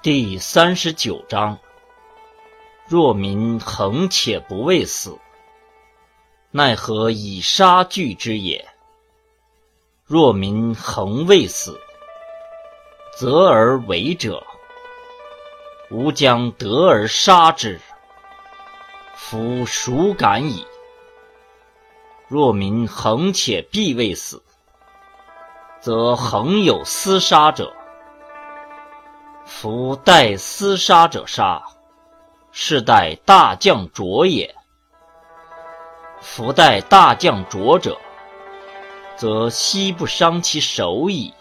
第三十九章：若民恒且不畏死，奈何以杀惧之也？若民恒畏死，则而为者，吾将得而杀之。夫孰敢矣？若民恒且必畏死，则恒有厮杀者。夫待厮杀者杀，是待大将浊也。夫待大将浊者，则悉不伤其手矣。